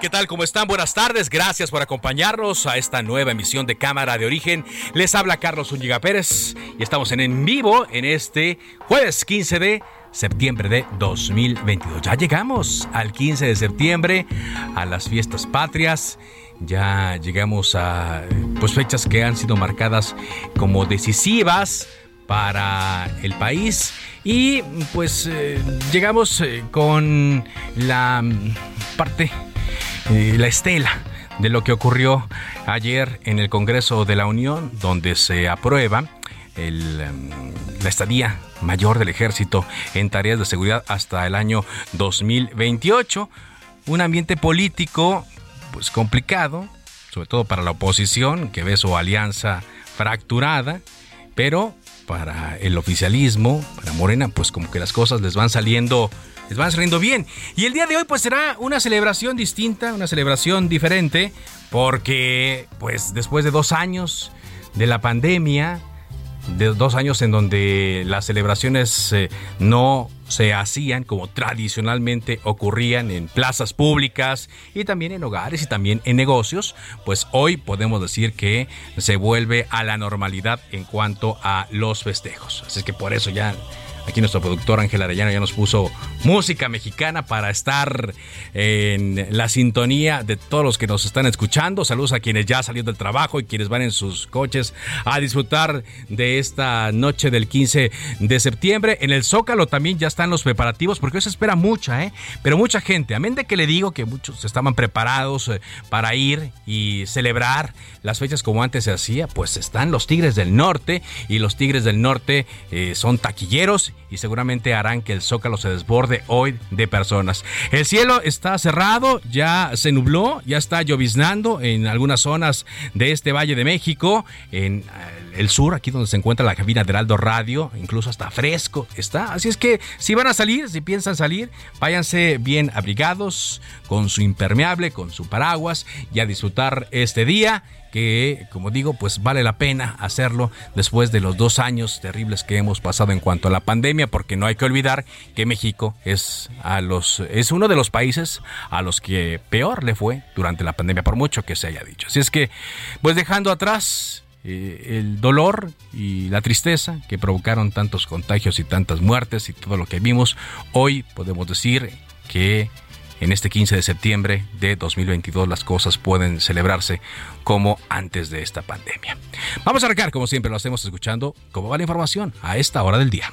¿Qué tal? ¿Cómo están? Buenas tardes. Gracias por acompañarnos a esta nueva emisión de Cámara de Origen. Les habla Carlos Zúñiga Pérez y estamos en, en vivo en este jueves 15 de septiembre de 2022. Ya llegamos al 15 de septiembre, a las fiestas patrias. Ya llegamos a pues fechas que han sido marcadas como decisivas para el país y pues eh, llegamos eh, con la mm, parte, eh, la estela de lo que ocurrió ayer en el Congreso de la Unión, donde se aprueba el, la estadía mayor del ejército en tareas de seguridad hasta el año 2028. Un ambiente político pues complicado, sobre todo para la oposición, que ve su alianza fracturada, pero para el oficialismo, para Morena, pues como que las cosas les van saliendo, les van saliendo bien. Y el día de hoy pues será una celebración distinta, una celebración diferente, porque pues después de dos años de la pandemia, de dos años en donde las celebraciones eh, no se hacían como tradicionalmente ocurrían en plazas públicas y también en hogares y también en negocios, pues hoy podemos decir que se vuelve a la normalidad en cuanto a los festejos. Así que por eso ya Aquí nuestro productor Ángel Arellano ya nos puso música mexicana para estar en la sintonía de todos los que nos están escuchando. Saludos a quienes ya salieron del trabajo y quienes van en sus coches a disfrutar de esta noche del 15 de septiembre. En el Zócalo también ya están los preparativos porque hoy se espera mucha, ¿eh? Pero mucha gente. Amén de que le digo que muchos estaban preparados eh, para ir y celebrar las fechas como antes se hacía, pues están los Tigres del Norte y los Tigres del Norte eh, son taquilleros y seguramente harán que el Zócalo se desborde hoy de personas. El cielo está cerrado, ya se nubló, ya está lloviznando en algunas zonas de este Valle de México, en el sur, aquí donde se encuentra la cabina de Heraldo Radio, incluso hasta fresco está. Así es que si van a salir, si piensan salir, váyanse bien abrigados, con su impermeable, con su paraguas y a disfrutar este día que, como digo, pues vale la pena hacerlo después de los dos años terribles que hemos pasado en cuanto a la pandemia, porque no hay que olvidar que México es a los es uno de los países a los que peor le fue durante la pandemia, por mucho que se haya dicho. Así es que, pues dejando atrás eh, el dolor y la tristeza que provocaron tantos contagios y tantas muertes y todo lo que vimos, hoy podemos decir que en este 15 de septiembre de 2022 las cosas pueden celebrarse como antes de esta pandemia. Vamos a arrancar, como siempre lo hacemos escuchando, cómo va la información a esta hora del día.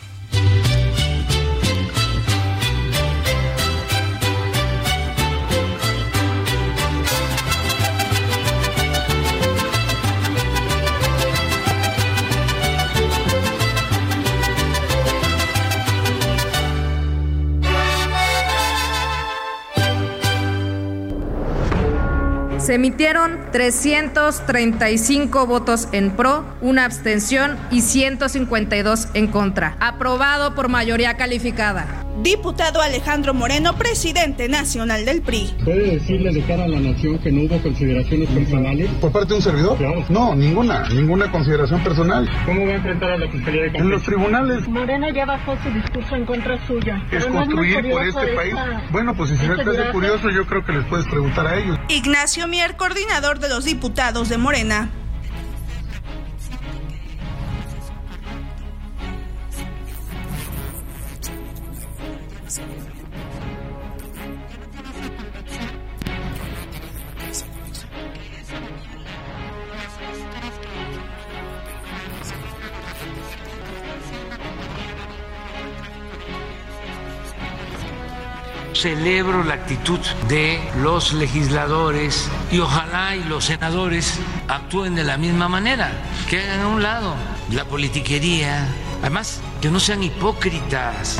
Se emitieron 335 votos en pro, una abstención y 152 en contra. Aprobado por mayoría calificada. Diputado Alejandro Moreno, presidente nacional del PRI. ¿Puede decirle de cara a la nación que no hubo consideraciones personales? ¿Por parte de un servidor? Claro. No, ninguna, ninguna consideración personal. ¿Cómo va a enfrentar a la Fiscalía de En los tribunales Morena ya bajó su discurso en contra suya. es Pero no construir por este país. esta- Bueno, pues si se este hace viaje. curioso, yo creo que les puedes preguntar a ellos. Ignacio Mier, coordinador de los diputados de Morena. Celebro la actitud de los legisladores y ojalá y los senadores actúen de la misma manera, que hagan a un lado la politiquería, además que no sean hipócritas.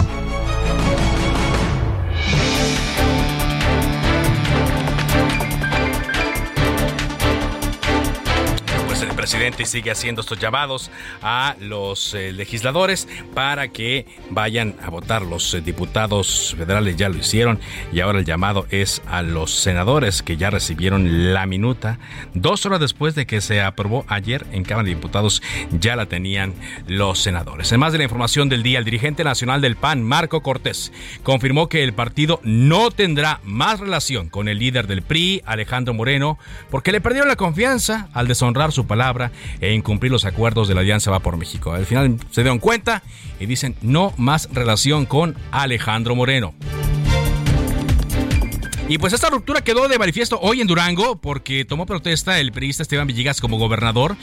Presidente sigue haciendo estos llamados a los eh, legisladores para que vayan a votar. Los eh, diputados federales ya lo hicieron y ahora el llamado es a los senadores que ya recibieron la minuta. Dos horas después de que se aprobó ayer en Cámara de Diputados ya la tenían los senadores. En más de la información del día, el dirigente nacional del PAN, Marco Cortés, confirmó que el partido no tendrá más relación con el líder del PRI, Alejandro Moreno, porque le perdieron la confianza al deshonrar su palabra e incumplir los acuerdos de la Alianza Va por México. Al final se dieron cuenta y dicen no más relación con Alejandro Moreno. Y pues esta ruptura quedó de manifiesto hoy en Durango porque tomó protesta el periodista Esteban Villegas como gobernador.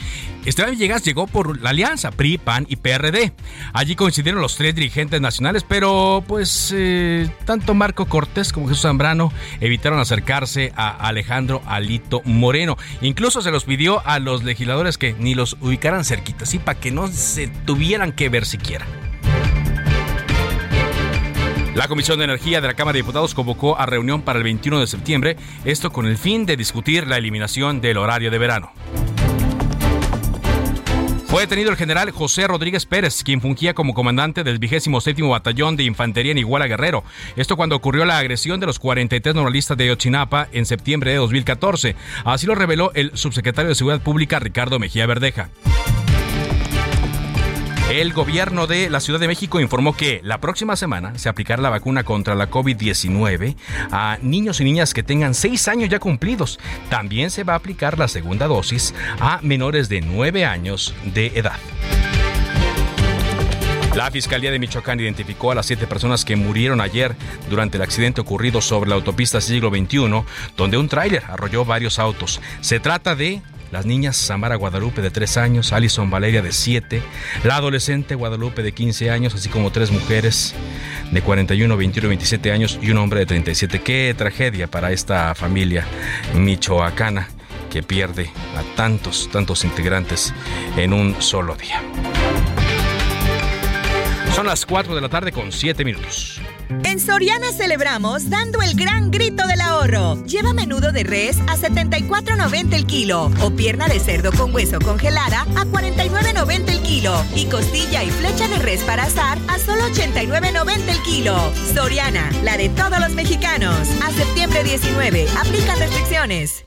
Esteban Villegas llegó por la alianza PRI, PAN y PRD. Allí coincidieron los tres dirigentes nacionales, pero pues eh, tanto Marco Cortés como Jesús Zambrano evitaron acercarse a Alejandro Alito Moreno. Incluso se los pidió a los legisladores que ni los ubicaran cerquita, para que no se tuvieran que ver siquiera. La Comisión de Energía de la Cámara de Diputados convocó a reunión para el 21 de septiembre, esto con el fin de discutir la eliminación del horario de verano. Fue detenido el general José Rodríguez Pérez, quien fungía como comandante del 27 Batallón de Infantería en Iguala Guerrero. Esto cuando ocurrió la agresión de los 43 normalistas de Ochinapa en septiembre de 2014. Así lo reveló el subsecretario de Seguridad Pública Ricardo Mejía Verdeja. El gobierno de la Ciudad de México informó que la próxima semana se aplicará la vacuna contra la COVID-19 a niños y niñas que tengan 6 años ya cumplidos. También se va a aplicar la segunda dosis a menores de 9 años de edad. La Fiscalía de Michoacán identificó a las siete personas que murieron ayer durante el accidente ocurrido sobre la autopista siglo XXI, donde un tráiler arrolló varios autos. Se trata de las niñas Samara Guadalupe de 3 años, Alison Valeria de 7, la adolescente Guadalupe de 15 años, así como tres mujeres de 41, 21 y 27 años y un hombre de 37. Qué tragedia para esta familia michoacana que pierde a tantos, tantos integrantes en un solo día. Son las 4 de la tarde con 7 minutos. En Soriana celebramos dando el gran grito del ahorro. Lleva menudo de res a 74.90 el kilo o pierna de cerdo con hueso congelada a 49.90 el kilo y costilla y flecha de res para asar a solo 89.90 el kilo. Soriana, la de todos los mexicanos. A septiembre 19, aplican restricciones.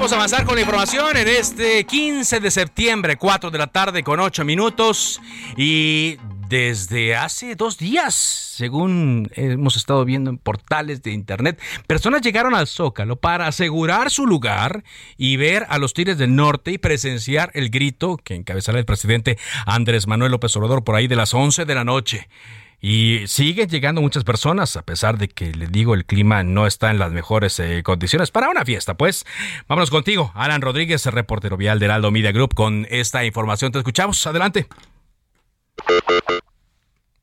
Vamos a avanzar con la información en este 15 de septiembre, 4 de la tarde con 8 minutos. Y desde hace dos días, según hemos estado viendo en portales de internet, personas llegaron al Zócalo para asegurar su lugar y ver a los Tigres del Norte y presenciar el grito que encabezará el presidente Andrés Manuel López Obrador por ahí de las 11 de la noche. Y siguen llegando muchas personas, a pesar de que, le digo, el clima no está en las mejores eh, condiciones para una fiesta. Pues vámonos contigo, Alan Rodríguez, reportero vial del Aldo Media Group, con esta información. Te escuchamos. Adelante.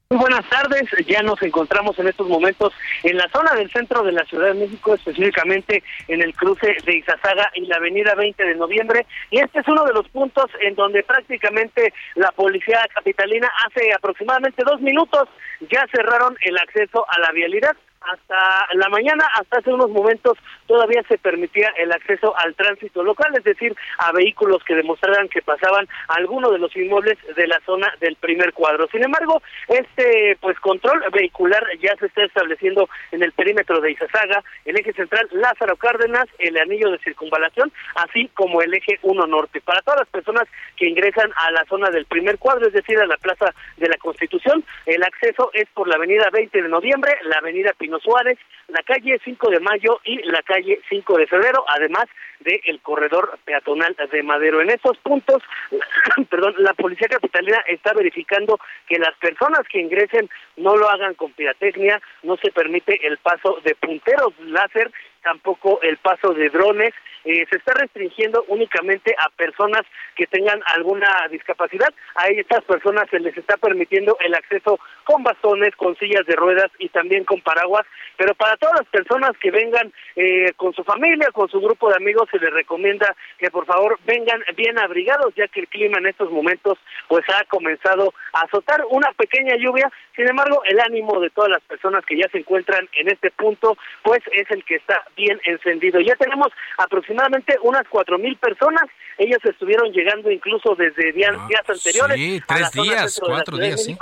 Muy buenas tardes, ya nos encontramos en estos momentos en la zona del centro de la Ciudad de México, específicamente en el cruce de Izazaga y la avenida 20 de noviembre, y este es uno de los puntos en donde prácticamente la policía capitalina hace aproximadamente dos minutos ya cerraron el acceso a la vialidad hasta la mañana, hasta hace unos momentos, todavía se permitía el acceso al tránsito local, es decir, a vehículos que demostraran que pasaban alguno de los inmuebles de la zona del primer cuadro. Sin embargo, este pues control vehicular ya se está estableciendo en el perímetro de Izazaga, el eje central Lázaro Cárdenas, el anillo de circunvalación, así como el eje 1 norte. Para todas las personas que ingresan a la zona del primer cuadro, es decir, a la Plaza de la Constitución, el acceso es por la avenida 20 de noviembre, la avenida Pino Suárez, la calle 5 de Mayo y la calle 5 de Febrero, además del corredor peatonal de Madero. En estos puntos, perdón, la policía capitalina está verificando que las personas que ingresen no lo hagan con pirotecnia, no se permite el paso de punteros láser, tampoco el paso de drones eh, se está restringiendo únicamente a personas que tengan alguna discapacidad. A estas personas se les está permitiendo el acceso con bastones, con sillas de ruedas y también con paraguas, pero para todas las personas que vengan eh, con su familia, con su grupo de amigos, se les recomienda que por favor vengan bien abrigados, ya que el clima en estos momentos pues ha comenzado a azotar una pequeña lluvia. Sin embargo, el ánimo de todas las personas que ya se encuentran en este punto pues es el que está bien encendido. Ya tenemos aproximadamente aproximadamente unas cuatro mil personas. Ellas estuvieron llegando incluso desde días, ah, días anteriores. Sí, tres días, cuatro días, sí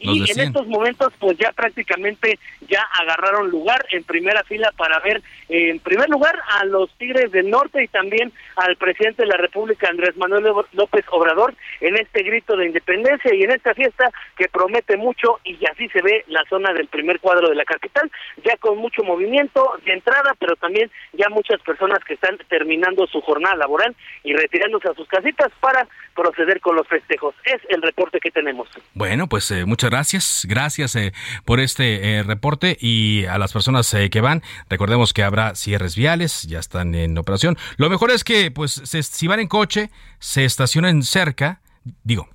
y en estos momentos pues ya prácticamente ya agarraron lugar en primera fila para ver en primer lugar a los Tigres del Norte y también al presidente de la República Andrés Manuel López Obrador en este grito de independencia y en esta fiesta que promete mucho y así se ve la zona del primer cuadro de la capital ya con mucho movimiento de entrada pero también ya muchas personas que están terminando su jornada laboral y retirándose a sus casitas para proceder con los festejos es el reporte que tenemos bueno pues eh, muchas gracias. Gracias eh, por este eh, reporte y a las personas eh, que van, recordemos que habrá cierres viales, ya están en operación. Lo mejor es que, pues, si van en coche, se estacionen cerca, digo,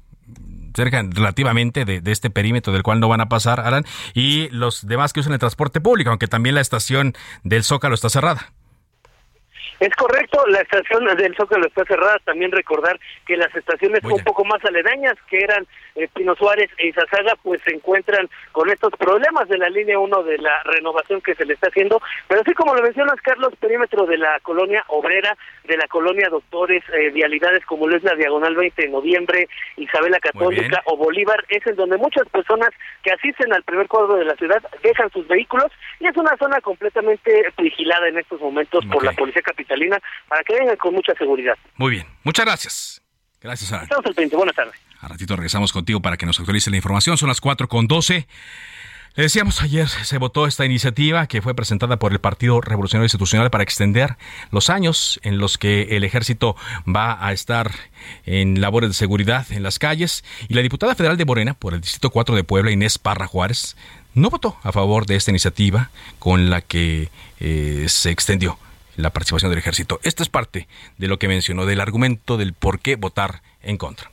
cerca relativamente de, de, este perímetro del cual no van a pasar, Alan, y los demás que usan el transporte público, aunque también la estación del Zócalo está cerrada. Es correcto, la estación del Zócalo está cerrada. También recordar que las estaciones un poco más aledañas, que eran eh, Pino Suárez e Izazaga, pues se encuentran con estos problemas de la línea 1 de la renovación que se le está haciendo. Pero así como lo mencionas, Carlos, perímetro de la colonia obrera, de la colonia Doctores, eh, vialidades como lo es la Diagonal 20 de noviembre, Isabela Católica o Bolívar, es en donde muchas personas que asisten al primer cuadro de la ciudad dejan sus vehículos y es una zona completamente vigilada en estos momentos por la Policía Capital para que vengan con mucha seguridad. Muy bien, muchas gracias. Gracias, Alan. Estamos al frente, buenas tardes. A ratito regresamos contigo para que nos actualice la información. Son las 4 con 12. Le decíamos ayer, se votó esta iniciativa que fue presentada por el Partido Revolucionario Institucional para extender los años en los que el ejército va a estar en labores de seguridad en las calles. Y la diputada federal de Morena por el Distrito 4 de Puebla, Inés Parra Juárez, no votó a favor de esta iniciativa con la que eh, se extendió la participación del ejército. Esto es parte de lo que mencionó, del argumento del por qué votar en contra.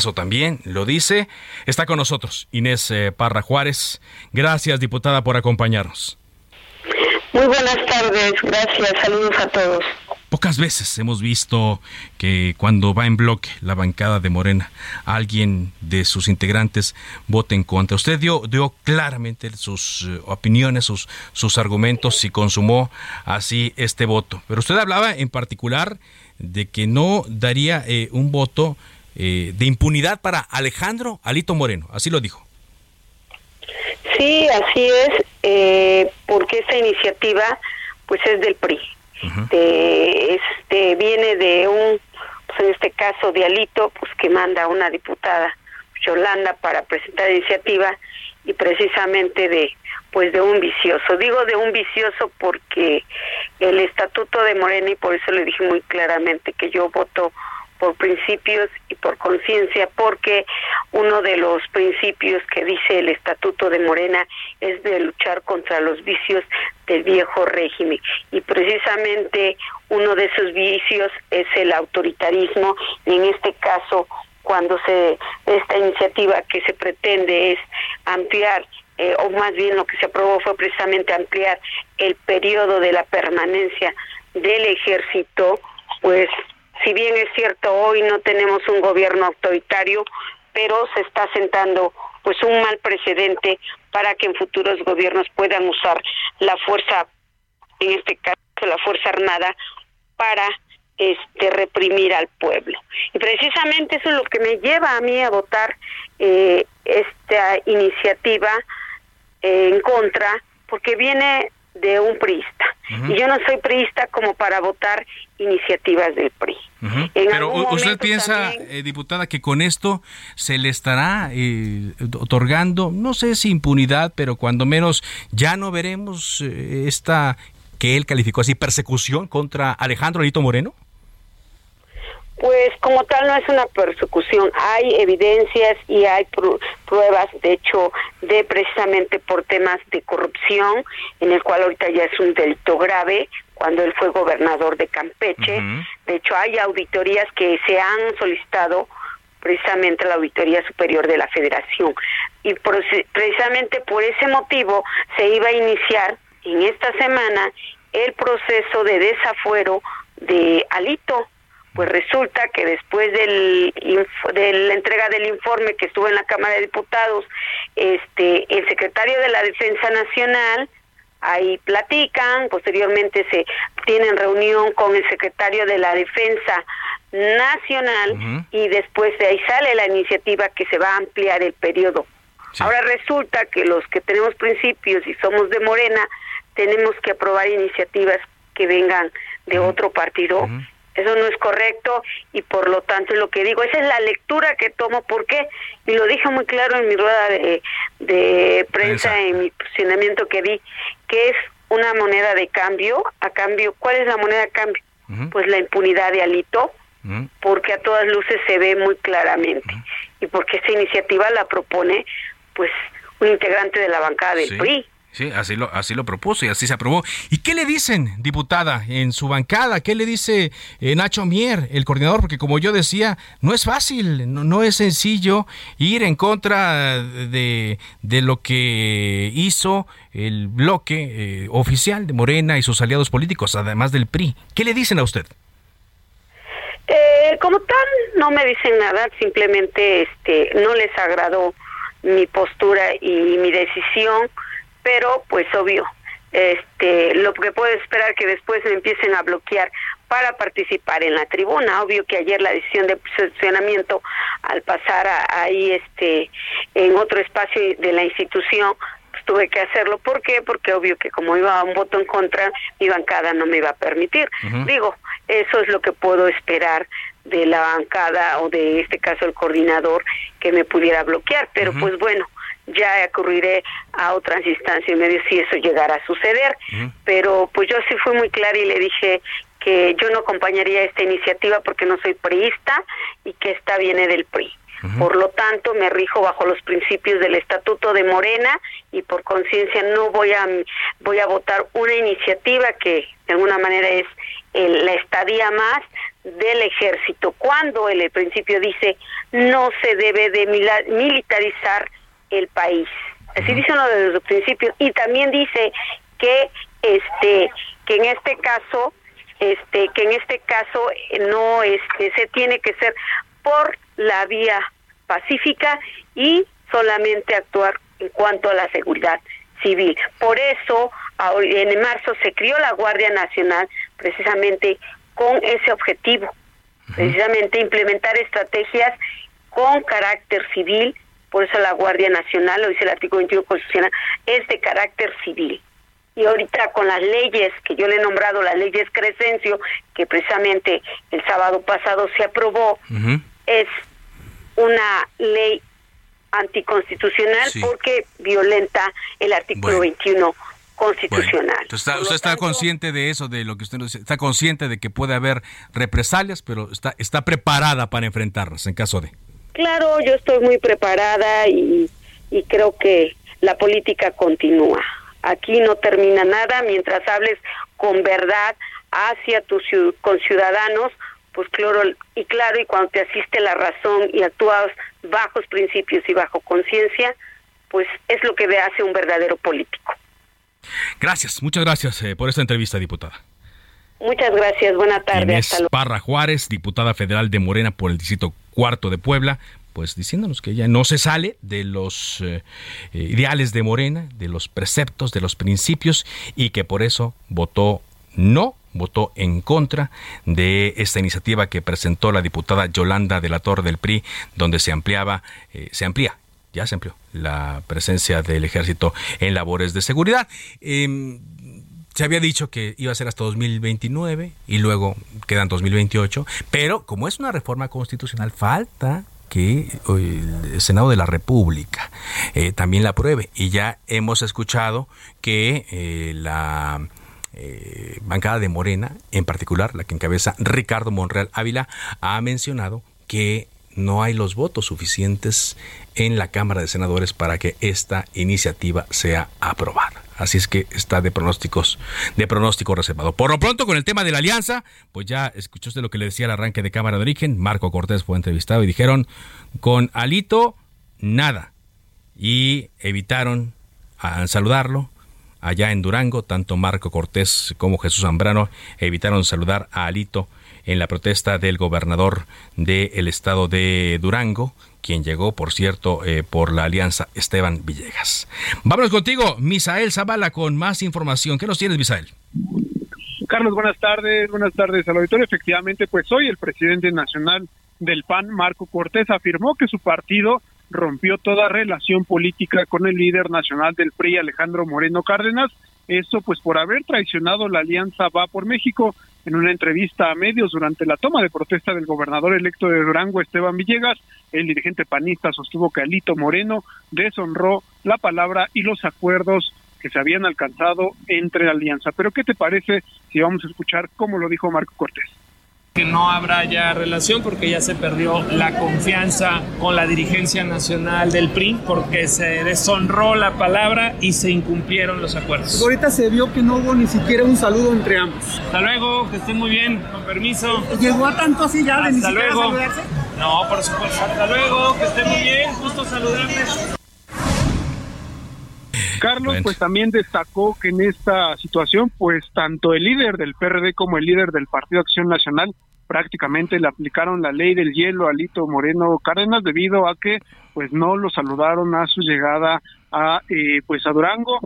¿Acaso también lo dice? Está con nosotros Inés eh, Parra Juárez. Gracias, diputada, por acompañarnos. Muy buenas tardes, gracias, saludos a todos. Pocas veces hemos visto que cuando va en bloque la bancada de Morena, alguien de sus integrantes vote en contra. Usted dio, dio claramente sus eh, opiniones, sus, sus argumentos y consumó así este voto. Pero usted hablaba en particular de que no daría eh, un voto eh, de impunidad para Alejandro Alito Moreno, así lo dijo. Sí, así es, eh, porque esta iniciativa pues es del PRI. este viene de un, pues en este caso de Alito, pues que manda a una diputada, Yolanda, para presentar la iniciativa y precisamente de pues de un vicioso. Digo de un vicioso porque el estatuto de Morena, y por eso le dije muy claramente que yo voto por principios y por conciencia, porque uno de los principios que dice el Estatuto de Morena es de luchar contra los vicios del viejo régimen. Y precisamente uno de esos vicios es el autoritarismo, y en este caso, cuando se esta iniciativa que se pretende es ampliar eh, o más bien lo que se aprobó fue precisamente ampliar el periodo de la permanencia del ejército, pues si bien es cierto hoy no tenemos un gobierno autoritario, pero se está sentando pues un mal precedente para que en futuros gobiernos puedan usar la fuerza, en este caso la Fuerza Armada, para este reprimir al pueblo. Y precisamente eso es lo que me lleva a mí a votar eh, esta iniciativa eh, en contra, porque viene de un priista. Y yo no soy priista como para votar iniciativas del PRI. Pero usted piensa, eh, diputada, que con esto se le estará eh, otorgando, no sé si impunidad, pero cuando menos ya no veremos eh, esta que él calificó así, persecución contra Alejandro Alito Moreno. Pues como tal no es una persecución, hay evidencias y hay pruebas, de hecho, de precisamente por temas de corrupción, en el cual ahorita ya es un delito grave, cuando él fue gobernador de Campeche. De hecho, hay auditorías que se han solicitado precisamente a la Auditoría Superior de la Federación. Y precisamente por ese motivo se iba a iniciar en esta semana el proceso de desafuero de Alito pues resulta que después del de la entrega del informe que estuvo en la Cámara de Diputados, este el secretario de la Defensa Nacional ahí platican, posteriormente se tienen reunión con el secretario de la Defensa Nacional y después de ahí sale la iniciativa que se va a ampliar el periodo. Ahora resulta que los que tenemos principios y somos de Morena tenemos que aprobar iniciativas que vengan de otro partido eso no es correcto y por lo tanto lo que digo, esa es la lectura que tomo. ¿Por qué? Y lo dije muy claro en mi rueda de, prensa, en mi posicionamiento que di, que es una moneda de cambio. A cambio, ¿cuál es la moneda de cambio? Pues la impunidad de Alito, porque a todas luces se ve muy claramente. Y porque esta iniciativa la propone, pues, un integrante de la bancada del PRI. Sí, así lo, así lo propuso y así se aprobó. ¿Y qué le dicen, diputada, en su bancada? ¿Qué le dice eh, Nacho Mier, el coordinador? Porque como yo decía, no es fácil, no, es sencillo ir en contra de, de lo que hizo el bloque eh, oficial de Morena y sus aliados políticos, además del PRI. ¿Qué le dicen a usted? Eh, como tal, no me dicen nada, simplemente este, no les agradó mi postura y mi decisión pero pues obvio, este, lo que puedo esperar que después me empiecen a bloquear para participar en la tribuna. Obvio que ayer la decisión de posicionamiento al pasar ahí este en otro espacio de la institución pues, tuve que hacerlo. ¿Por qué? Porque obvio que como iba a un voto en contra, mi bancada no me iba a permitir. Digo, eso es lo que puedo esperar de la bancada o de este caso el coordinador que me pudiera bloquear. Pero pues bueno, ya ocurriré a otras instancias y medio si eso llegara a suceder. Pero pues yo sí fui muy clara y le dije que yo no acompañaría esta iniciativa porque no soy priista y que esta viene del PRI. Por lo tanto, me rijo bajo los principios del Estatuto de Morena y por conciencia no voy a voy a votar una iniciativa que de alguna manera es la estadía más del ejército cuando el, el principio dice no se debe de militarizar el país. Así dice uno de los principios y también dice que este que en este caso este que en este caso no este se tiene que ser por la vía pacífica y solamente actuar en cuanto a la seguridad civil. Por eso en marzo se crió la Guardia Nacional precisamente con ese objetivo, precisamente implementar estrategias con carácter civil por eso la Guardia Nacional, lo dice el artículo 21 constitucional, es de carácter civil. Y ahorita con las leyes que yo le he nombrado, las leyes Crescencio, que precisamente el sábado pasado se aprobó, es una ley anticonstitucional porque violenta el artículo 21 constitucional. usted está consciente de eso, de lo que usted nos dice, está consciente de que puede haber represalias, pero está, está preparada para enfrentarlas en caso de. Claro, yo estoy muy preparada y, creo que la política continúa. Aquí no termina nada mientras hables con verdad hacia tus conciudadanos, pues claro y claro y cuando te asiste la razón y actúas bajo principios y bajo conciencia, pues es lo que hace un verdadero político. Gracias, muchas gracias eh, por esta entrevista, diputada. Muchas gracias, buena tarde. Inés Parra Juárez, diputada federal de Morena por el Distrito Cuarto de Puebla, pues diciéndonos que ella no se sale de los eh, ideales de Morena, de los preceptos, de los principios y que por eso votó no votó en contra de esta iniciativa que presentó la diputada Yolanda de la Torre del PRI, donde se ampliaba, eh, se amplía, ya se amplió la presencia del ejército en labores de seguridad. Em, se había dicho que iba a ser hasta 2029 y luego quedan 2028, pero como es una reforma constitucional, falta que el Senado de la República eh, también la apruebe. Y ya hemos escuchado que eh, la eh, bancada de Morena, en particular la que encabeza Ricardo Monreal Ávila, ha mencionado que no hay los votos suficientes en la Cámara de Senadores para que esta iniciativa sea aprobada. Así es que está de pronósticos, de pronóstico reservado. Por lo pronto, con el tema de la alianza, pues ya escuchó lo que le decía al arranque de Cámara de Origen. Marco Cortés fue entrevistado y dijeron, con Alito, nada. Y evitaron saludarlo, allá en Durango, tanto Marco Cortés como Jesús Zambrano evitaron saludar a Alito en la protesta del gobernador del estado de Durango, quien llegó, por cierto, eh, por la alianza Esteban Villegas. Vámonos contigo, Misael Zavala, con más información. ¿Qué nos tienes, Misael? Carlos, buenas tardes, buenas tardes al auditorio. Efectivamente, pues hoy el presidente nacional del PAN, Marco Cortés, afirmó que su partido rompió toda relación política con el líder nacional del PRI, Alejandro Moreno Cárdenas. Esto pues por haber traicionado la alianza Va por México. En una entrevista a medios durante la toma de protesta del gobernador electo de Durango, Esteban Villegas, el dirigente panista sostuvo que Alito Moreno deshonró la palabra y los acuerdos que se habían alcanzado entre la alianza. Pero ¿qué te parece si vamos a escuchar cómo lo dijo Marco Cortés? Que no habrá ya relación porque ya se perdió la confianza con la dirigencia nacional del PRI porque se deshonró la palabra y se incumplieron los acuerdos. Ahorita se vio que no hubo ni siquiera un saludo entre ambos. Hasta luego, que estén muy bien, con permiso. ¿Llegó a tanto así ya de ni siquiera luego. saludarse? No, por supuesto. Hasta luego, que estén muy bien, gusto saludarles. Carlos, pues también destacó que en esta situación, pues tanto el líder del PRD como el líder del Partido Acción Nacional prácticamente le aplicaron la ley del hielo a Lito Moreno Cárdenas debido a que pues no lo saludaron a su llegada a eh, pues a Durango.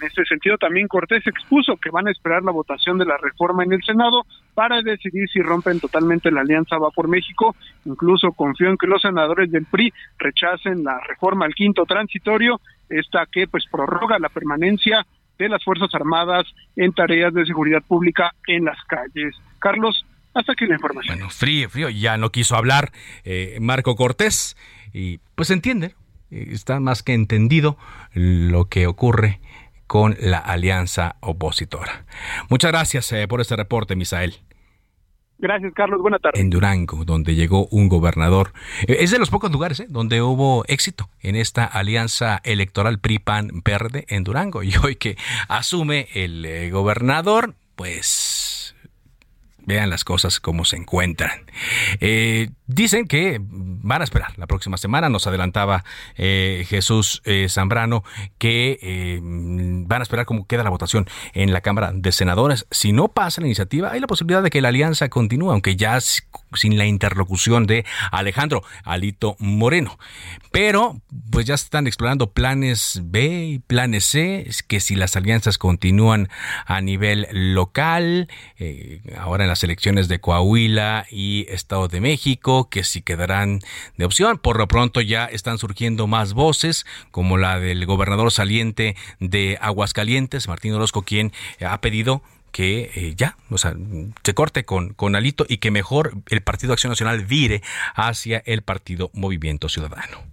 En este sentido también Cortés expuso que van a esperar la votación de la reforma en el Senado para decidir si rompen totalmente la alianza va por México. Incluso confió en que los senadores del PRI rechacen la reforma al quinto transitorio, esta que pues prorroga la permanencia de las Fuerzas Armadas en tareas de seguridad pública en las calles. Carlos, hasta aquí la información. Bueno, frío, frío, ya no quiso hablar eh, Marco Cortés y pues entiende, eh, está más que entendido lo que ocurre con la alianza opositora. Muchas gracias eh, por este reporte, Misael. Gracias, Carlos. Buenas tardes. En Durango, donde llegó un gobernador. Eh, Es de los pocos lugares ¿eh? donde hubo éxito en esta alianza electoral PRI-PAN-Verde en Durango. Y hoy que asume el gobernador, pues vean las cosas como se encuentran. Eh, dicen que van a esperar la próxima semana, nos adelantaba eh, Jesús eh, Zambrano, que eh, van a esperar cómo queda la votación en la Cámara de Senadores. Si no pasa la iniciativa, hay la posibilidad de que la alianza continúe, aunque ya sin la interlocución de Alejandro Alito Moreno. Pero pues ya están explorando planes B y planes C, que si las alianzas continúan a nivel local, eh, ahora en las elecciones de Coahuila y Estado de México, que si quedarán de opción. Por lo pronto ya están surgiendo más voces, como la del gobernador saliente de Aguascalientes, Martín Orozco, quien ha pedido que eh, ya, o sea, se corte con, con Alito y que mejor el Partido Acción Nacional vire hacia el Partido Movimiento Ciudadano.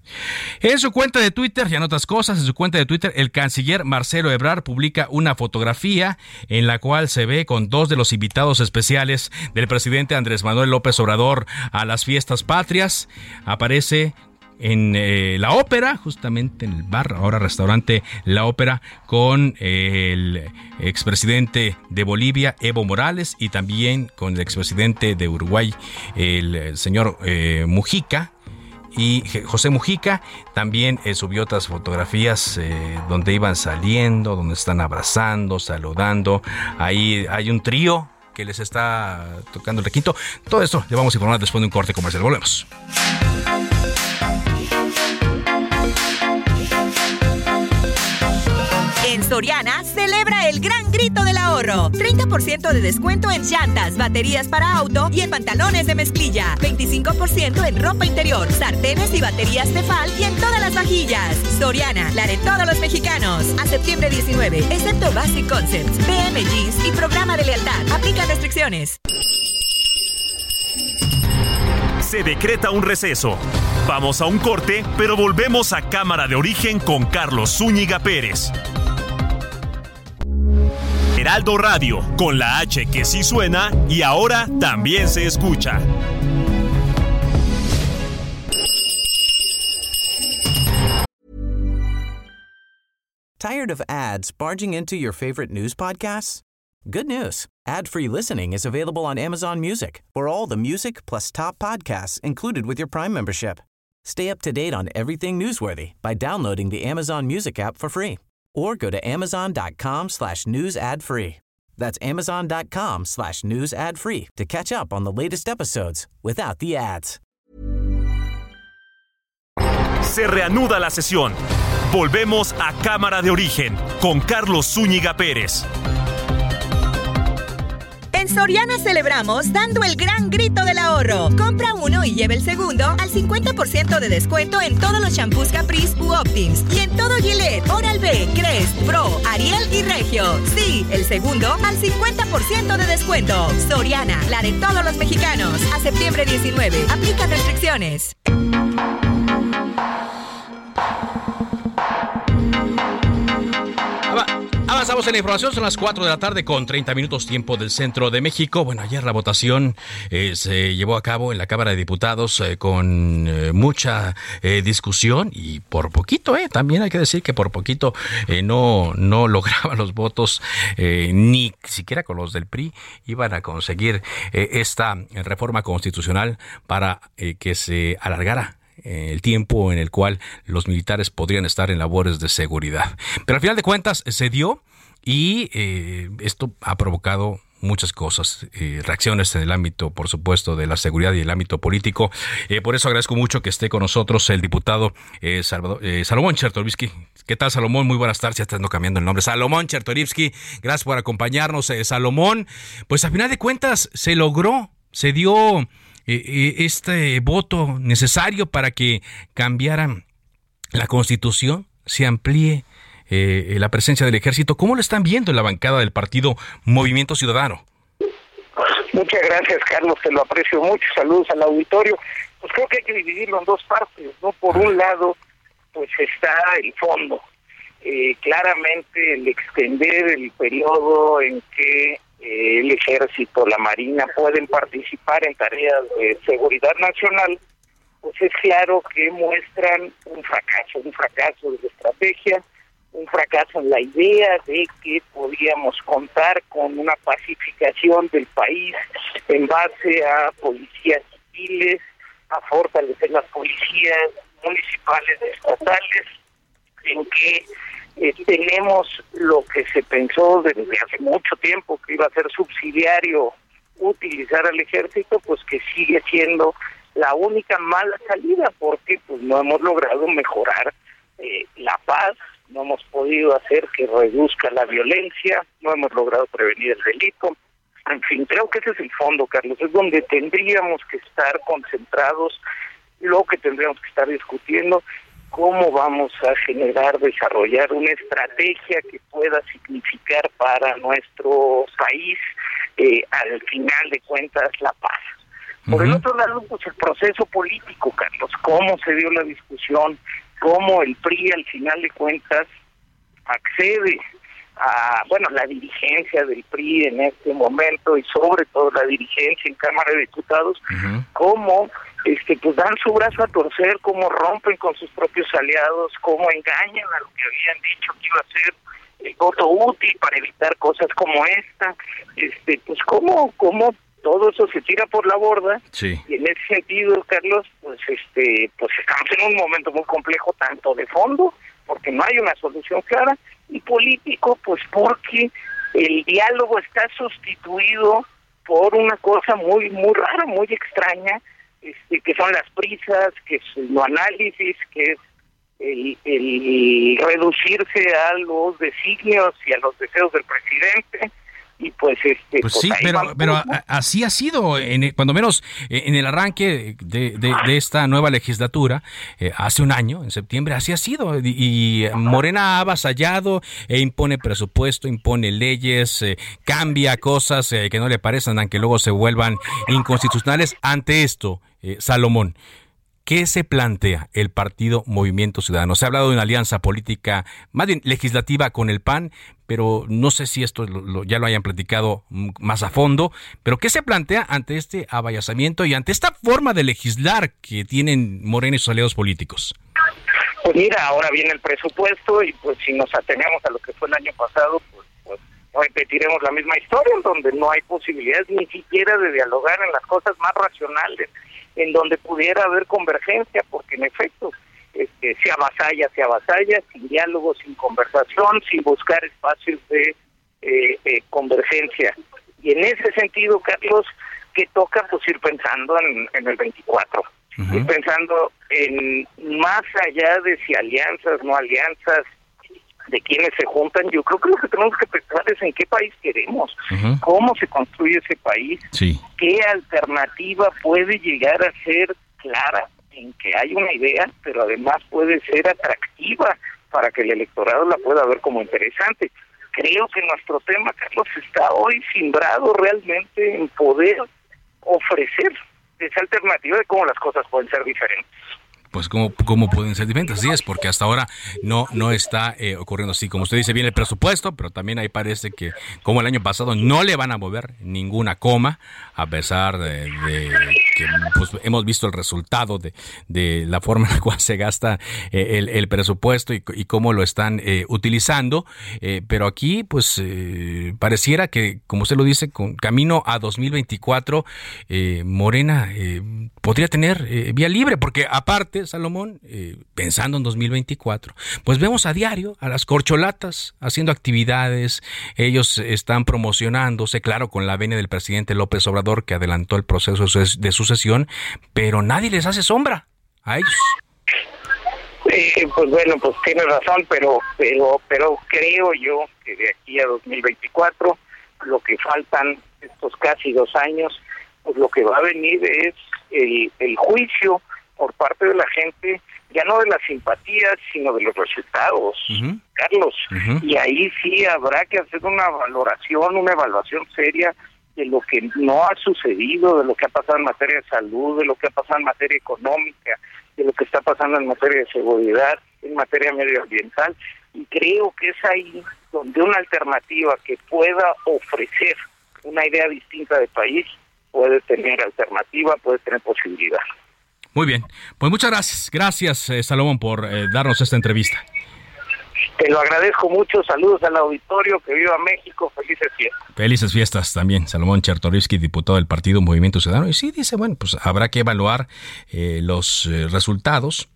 En su cuenta de Twitter, y en otras cosas, en su cuenta de Twitter, el canciller Marcelo Ebrard publica una fotografía en la cual se ve con dos de los invitados especiales del presidente Andrés Manuel López Obrador a las fiestas patrias. Aparece en eh, la ópera, justamente en el bar, ahora restaurante La Ópera, con eh, el expresidente de Bolivia, Evo Morales, y también con el expresidente de Uruguay, el, eh, señor eh, Mujica. Y José Mujica también subió otras fotografías donde iban saliendo, donde están abrazando, saludando. Ahí hay un trío que les está tocando el requinto. Todo esto le vamos a informar después de un corte comercial. Volvemos. Soriana celebra el gran grito del ahorro. 30% de descuento en llantas, baterías para auto y en pantalones de mezclilla. 25% en ropa interior, sartenes y baterías Tefal y en todas las vajillas. Soriana, la de todos los mexicanos. A septiembre 19, excepto Basic Concepts, BM Jeans y programa de lealtad. Aplica restricciones. Se decreta un receso. Vamos a un corte, pero volvemos a Cámara de Origen con Carlos Zúñiga Pérez. Heraldo Radio, con la H que sí suena y ahora también se escucha. Tired of ads barging into your favorite news podcasts? Good news. Ad-free listening is available on Amazon Music. For all the music plus top podcasts included with your Prime membership. Stay up to date on everything newsworthy by downloading the Amazon Music app for free or go to amazon.com slash news ad free. That's amazon.com slash news ad free to catch up on the latest episodes without the ads. Se reanuda la sesión. Volvemos a Cámara de Origen con Carlos Zúñiga Pérez. Soriana celebramos dando el gran grito del ahorro. Compra uno y lleve el segundo al 50% de descuento en todos los shampoos Caprice u Optims y en todo Gillette, Oral-B, Crest, Pro, Ariel y Regio. Sí, el segundo al 50% de descuento. Soriana, la de todos los mexicanos. A septiembre 19. Aplica restricciones. Avanzamos en la información, son las 4 de la tarde con 30 minutos tiempo del centro de México. Bueno, ayer la votación eh, se llevó a cabo en la Cámara de Diputados eh, con eh, mucha discusión y por poquito, eh, también hay que decir que por poquito no, no lograban los votos, ni siquiera con los del PRI, iban a conseguir esta reforma constitucional para que se alargara el tiempo en el cual los militares podrían estar en labores de seguridad. Pero al final de cuentas se dio y eh, esto ha provocado muchas cosas, eh, reacciones en el ámbito, por supuesto, de la seguridad y el ámbito político. Eh, por eso agradezco mucho que esté con nosotros el diputado Salomón Chertorivsky. ¿Qué tal, Salomón? Muy buenas tardes. Ya estando cambiando el nombre. Salomón Chertorivsky, gracias por acompañarnos. Salomón, pues a final de cuentas se logró, se dio este voto necesario para que cambiaran la constitución, se amplíe eh, la presencia del ejército. ¿Cómo lo están viendo en la bancada del partido Movimiento Ciudadano? Muchas gracias, Carlos, te lo aprecio mucho. Saludos al auditorio. Pues creo que hay que dividirlo en dos partes, ¿no? Por un lado, pues está el fondo. Eh, claramente el extender el periodo en que eh, el ejército, la marina pueden participar en tareas de seguridad nacional, pues es claro que muestran un fracaso, un fracaso de estrategia, un fracaso en la idea de que podíamos contar con una pacificación del país en base a policías civiles, a fortalecer las policías municipales, estatales, en que eh, tenemos lo que se pensó desde hace mucho tiempo que iba a ser subsidiario utilizar al ejército, pues que sigue siendo la única mala salida porque pues no hemos logrado mejorar eh, la paz, no hemos podido hacer que reduzca la violencia, no hemos logrado prevenir el delito. En fin, creo que ese es el fondo, Carlos, es donde tendríamos que estar concentrados, lo que tendríamos que estar discutiendo cómo vamos a generar, desarrollar una estrategia que pueda significar para nuestro país, eh, al final de cuentas, la paz. Por el otro lado, pues el proceso político, Carlos, cómo se dio la discusión, cómo el PRI al final de cuentas accede a, bueno, la dirigencia del PRI en este momento y sobre todo la dirigencia en Cámara de Diputados, cómo este pues dan su brazo a torcer, cómo rompen con sus propios aliados, cómo engañan a lo que habían dicho que iba a ser el voto útil para evitar cosas como esta, este pues cómo cómo todo eso se tira por la borda. Y en ese sentido Carlos pues este pues estamos en un momento muy complejo tanto de fondo porque no hay una solución clara y político pues porque el diálogo está sustituido por una cosa muy muy rara muy extraña este, que son las prisas, que es lo análisis, que es el, el reducirse a los designios y a los deseos del presidente y pues este pues, pues sí pero pero así ha sido en, cuando menos eh, en el arranque de, de, esta nueva legislatura eh, hace un año en septiembre así ha sido. Y, Morena ha avasallado e impone presupuesto impone leyes eh, cambia cosas que no le parecen aunque luego se vuelvan inconstitucionales. Ante esto Salomón ¿Qué se plantea el partido Movimiento Ciudadano? Se ha hablado de una alianza política, más bien legislativa con el PAN, pero no sé si esto ya lo hayan platicado más a fondo. Pero ¿qué se plantea ante este abayazamiento y ante esta forma de legislar que tienen Morena y sus aliados políticos? Pues mira, ahora viene el presupuesto y pues si nos atenemos a lo que fue el año pasado, pues, pues repetiremos la misma historia, en donde no hay posibilidades ni siquiera de dialogar en las cosas más racionales en donde pudiera haber convergencia, porque en efecto este, se avasalla, se avasalla, sin diálogo, sin conversación, sin buscar espacios de eh, eh, convergencia. Y en ese sentido, Carlos, que toca pues ir pensando en, el 24, ir pensando en más allá de si alianzas, no alianzas, de quienes se juntan, yo creo que lo que tenemos que pensar es en qué país queremos, cómo se construye ese país, qué alternativa puede llegar a ser clara en que hay una idea, pero además puede ser atractiva para que el electorado la pueda ver como interesante. Creo que nuestro tema, Carlos, está hoy simbrado realmente en poder ofrecer esa alternativa de cómo las cosas pueden ser diferentes pues cómo, cómo pueden ser diferentes. Así es, porque hasta ahora no, no está eh, ocurriendo así. Como usted dice, viene el presupuesto, pero también ahí parece que, como el año pasado, no le van a mover ninguna coma, a pesar de, que pues, hemos visto el resultado de, de, la forma en la cual se gasta eh, el, presupuesto y, cómo lo están eh, utilizando. pero aquí, pues, pareciera que, como usted lo dice, con camino a 2024, Morena podría tener vía libre, porque aparte, Salomón, eh, pensando en 2024, pues vemos a diario a las corcholatas haciendo actividades, ellos están promocionándose, claro, con la venia del presidente López Obrador que adelantó el proceso de sucesión, pero nadie les hace sombra a ellos. Pues bueno, pues tiene razón, pero, pero, pero creo yo que de aquí a 2024 lo que faltan estos casi dos años, pues lo que va a venir es el juicio por parte de la gente, ya no de las simpatías, sino de los resultados, Carlos. Y ahí sí habrá que hacer una valoración, una evaluación seria de lo que no ha sucedido, de lo que ha pasado en materia de salud, de lo que ha pasado en materia económica, de lo que está pasando en materia de seguridad, en materia medioambiental. Y creo que es ahí donde una alternativa que pueda ofrecer una idea distinta de país puede tener alternativa, puede tener posibilidad. Muy bien, pues muchas gracias. Gracias, eh, Salomón, por eh, darnos esta entrevista. Te lo agradezco mucho. Saludos al auditorio. Que viva México. Felices fiestas. Felices fiestas también. Salomón Chertorivsky, diputado del Partido Movimiento Ciudadano. Y sí, dice, bueno, pues habrá que evaluar eh, los resultados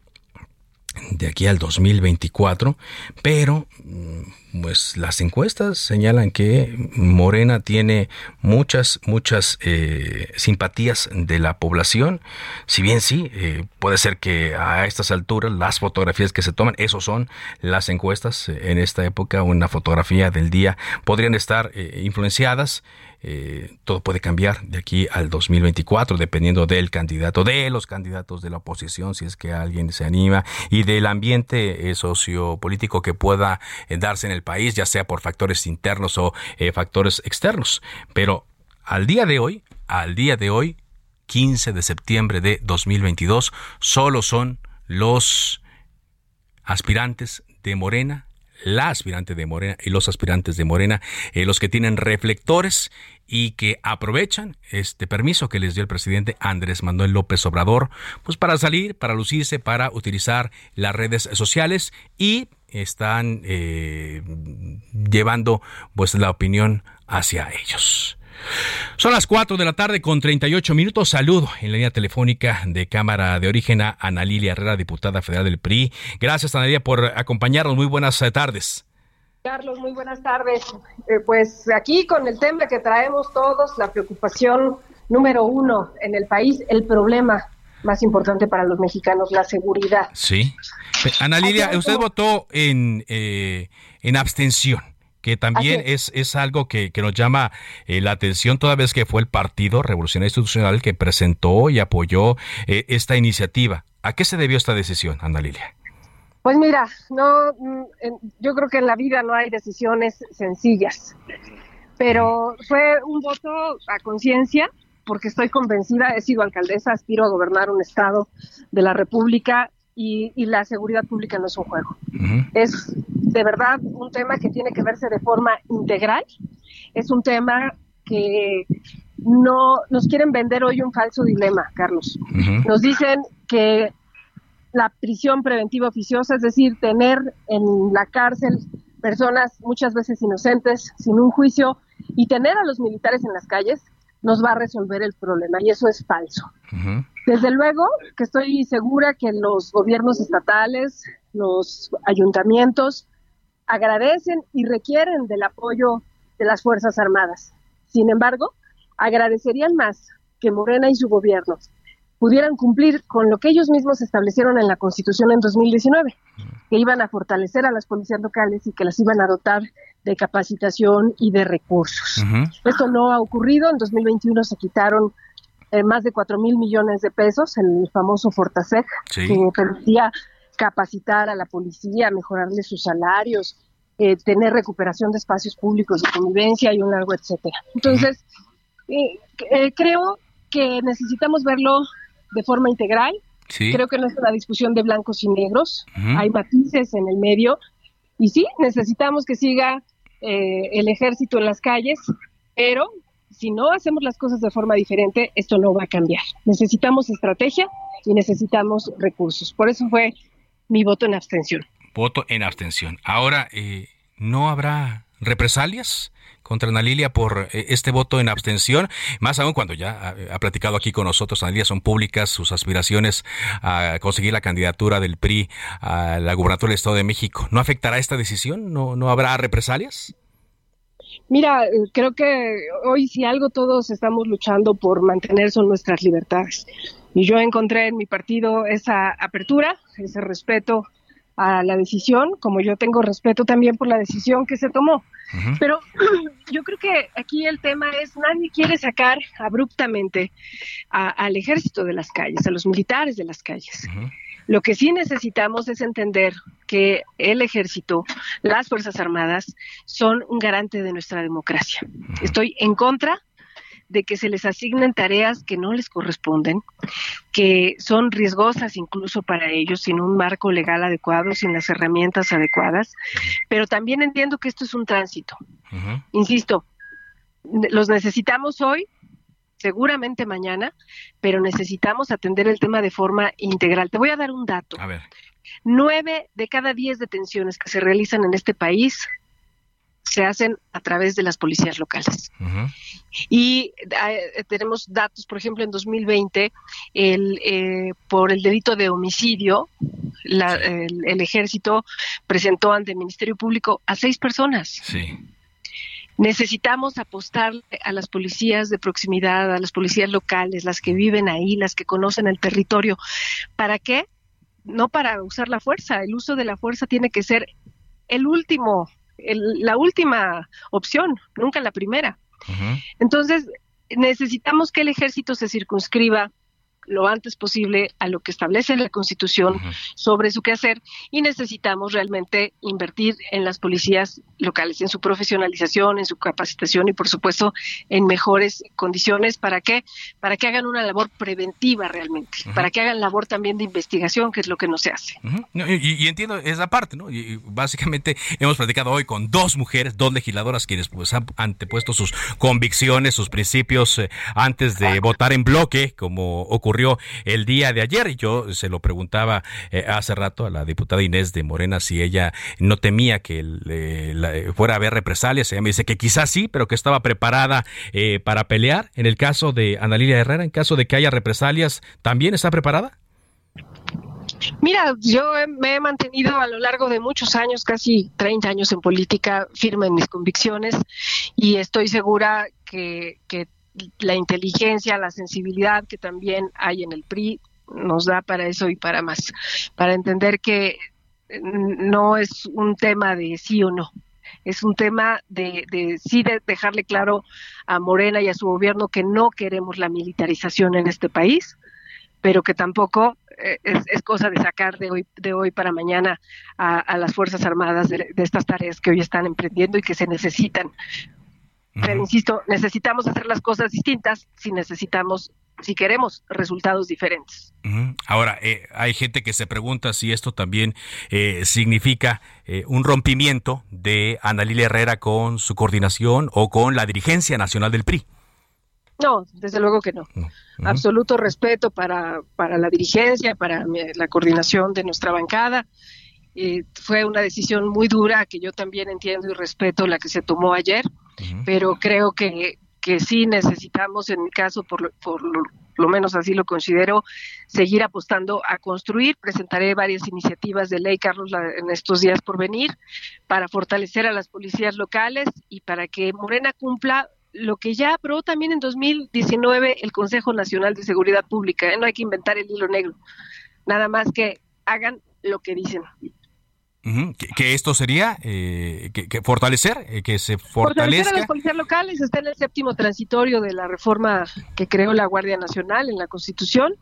de aquí al 2024, pero mm, pues las encuestas señalan que Morena tiene muchas, muchas eh, simpatías de la población. Si bien sí, eh, puede ser que a estas alturas las fotografías que se toman, esos son las encuestas en esta época, una fotografía del día, podrían estar eh, influenciadas eh, todo puede cambiar de aquí al 2024, dependiendo del candidato, de los candidatos de la oposición, si es que alguien se anima, y del ambiente eh, sociopolítico que pueda eh, darse en el país, ya sea por factores internos o factores externos. Pero al día de hoy, al día de hoy, 15 de septiembre de 2022, solo son los aspirantes de Morena la aspirante de Morena y los aspirantes de Morena, eh, los que tienen reflectores y que aprovechan este permiso que les dio el presidente Andrés Manuel López Obrador, pues para salir, para lucirse, para utilizar las redes sociales y están eh, llevando pues la opinión hacia ellos. Son las 4 de la tarde con 38 minutos. Saludo en la línea telefónica de Cámara de Origen a Ana Lilia Herrera, diputada federal del PRI. Gracias, Ana Lilia, por acompañarnos. Muy buenas eh, tardes. Carlos, muy buenas tardes. Eh, pues aquí con el tema que traemos todos, la preocupación número uno en el país, el problema más importante para los mexicanos, la seguridad. Sí. Ana Lilia, usted votó en, eh, en abstención que también es, es algo que, nos llama eh, la atención toda vez que fue el Partido Revolucionario Institucional que presentó y apoyó eh, esta iniciativa. ¿A qué se debió esta decisión, Ana Lilia? Pues mira, no, mm, yo creo que en la vida no hay decisiones sencillas, pero fue un voto a conciencia porque estoy convencida, he sido alcaldesa, aspiro a gobernar un estado de la República y, la seguridad pública no es un juego. Es de verdad un tema que tiene que verse de forma integral, es un tema que no nos quieren vender hoy un falso dilema, Carlos. Nos dicen que la prisión preventiva oficiosa, es decir, tener en la cárcel personas muchas veces inocentes, sin un juicio, y tener a los militares en las calles, nos va a resolver el problema, y eso es falso. Desde luego que estoy segura que los gobiernos estatales, los ayuntamientos, agradecen y requieren del apoyo de las Fuerzas Armadas. Sin embargo, agradecerían más que Morena y su gobierno pudieran cumplir con lo que ellos mismos establecieron en la Constitución en 2019, que iban a fortalecer a las policías locales y que las iban a dotar de capacitación y de recursos. Esto no ha ocurrido. En 2021 se quitaron eh, más de 4 mil millones de pesos, el famoso Fortasec, que permitía capacitar a la policía, mejorarle sus salarios, eh, tener recuperación de espacios públicos de convivencia y un largo etcétera. Entonces, eh, creo que necesitamos verlo de forma integral. Creo que no es una discusión de blancos y negros, hay matices en el medio y sí, necesitamos que siga eh, el ejército en las calles, pero si no hacemos las cosas de forma diferente, esto no va a cambiar. Necesitamos estrategia y necesitamos recursos. Por eso fue mi voto en abstención. Voto en abstención. Ahora, eh, ¿no habrá represalias? Contra Ana Lilia por eh, este voto en abstención, más aún cuando ya ha, platicado aquí con nosotros, Ana Lilia, son públicas sus aspiraciones a conseguir la candidatura del PRI a la gubernatura del Estado de México. ¿No afectará esta decisión? ¿No, no habrá represalias? Mira, creo que hoy si algo todos estamos luchando por mantener son nuestras libertades. Y yo encontré en mi partido esa apertura, ese respeto a la decisión, como yo tengo respeto también por la decisión que se tomó. Pero yo creo que aquí el tema es, nadie quiere sacar abruptamente al ejército de las calles, a los militares de las calles. Lo que sí necesitamos es entender que el ejército, las Fuerzas Armadas, son un garante de nuestra democracia. Estoy en contra de que se les asignen tareas que no les corresponden, que son riesgosas incluso para ellos, sin un marco legal adecuado, sin las herramientas adecuadas, pero también entiendo que esto es un tránsito. Insisto, los necesitamos hoy, seguramente mañana, pero necesitamos atender el tema de forma integral. Te voy a dar un dato. A ver. Nueve de cada diez detenciones que se realizan en este país se hacen a través de las policías locales. Y eh, tenemos datos, por ejemplo, en 2020, el, eh, por el delito de homicidio, el, ejército presentó ante el Ministerio Público a seis personas. Necesitamos apostar a las policías de proximidad, a las policías locales, las que viven ahí, las que conocen el territorio. ¿Para qué? No para usar la fuerza. El uso de la fuerza tiene que ser el último la última opción, nunca la primera. Entonces, necesitamos que el ejército se circunscriba lo antes posible a lo que establece la Constitución sobre su quehacer y necesitamos realmente invertir en las policías locales, en su profesionalización, en su capacitación y por supuesto en mejores condiciones. Para que para que hagan una labor preventiva realmente, para que hagan labor también de investigación, que es lo que no se hace. y, entiendo esa parte, ¿no? Y básicamente hemos platicado hoy con dos mujeres, dos legisladoras quienes pues han antepuesto sus convicciones, sus principios eh, antes de votar en bloque, como ocurrió ocurrió el día de ayer. Y yo se lo preguntaba eh, hace rato a la diputada Inés de Morena si ella no temía que fuera a haber represalias. Ella me dice que quizás sí, pero que estaba preparada eh, para pelear. En el caso de Ana Lilia Herrera, en caso de que haya represalias, ¿también está preparada? Mira, yo me he mantenido a lo largo de muchos años, casi 30 años en política, firme en mis convicciones y estoy segura que la inteligencia, la sensibilidad que también hay en el PRI nos da para eso y para más, para entender que no es un tema de sí o no, es un tema de, de sí de dejarle claro a Morena y a su gobierno que no queremos la militarización en este país, pero que tampoco eh, es, cosa de sacar de hoy, de hoy para mañana a, las Fuerzas Armadas de, estas tareas que hoy están emprendiendo y que se necesitan. Pero insisto, necesitamos hacer las cosas distintas si necesitamos si queremos resultados diferentes. Ahora, eh, hay gente que se pregunta si esto también eh, significa un rompimiento de Ana Lilia Herrera con su coordinación o con la dirigencia nacional del PRI. No, desde luego que no. Absoluto respeto para, para la dirigencia, para la coordinación de nuestra bancada. Eh, fue una decisión muy dura que yo también entiendo y respeto la que se tomó ayer, pero creo que, que sí necesitamos, en mi caso, por, lo, por lo, menos así lo considero, seguir apostando a construir. Presentaré varias iniciativas de ley, Carlos, en estos días por venir, para fortalecer a las policías locales y para que Morena cumpla lo que ya aprobó también en 2019 el Consejo Nacional de Seguridad Pública. ¿eh? No hay que inventar el hilo negro, nada más que hagan lo que dicen que, esto sería eh, que, fortalecer, eh, que se fortalezca. Fortalecer a las policías locales está en el séptimo transitorio de la reforma que creó la Guardia Nacional en la Constitución.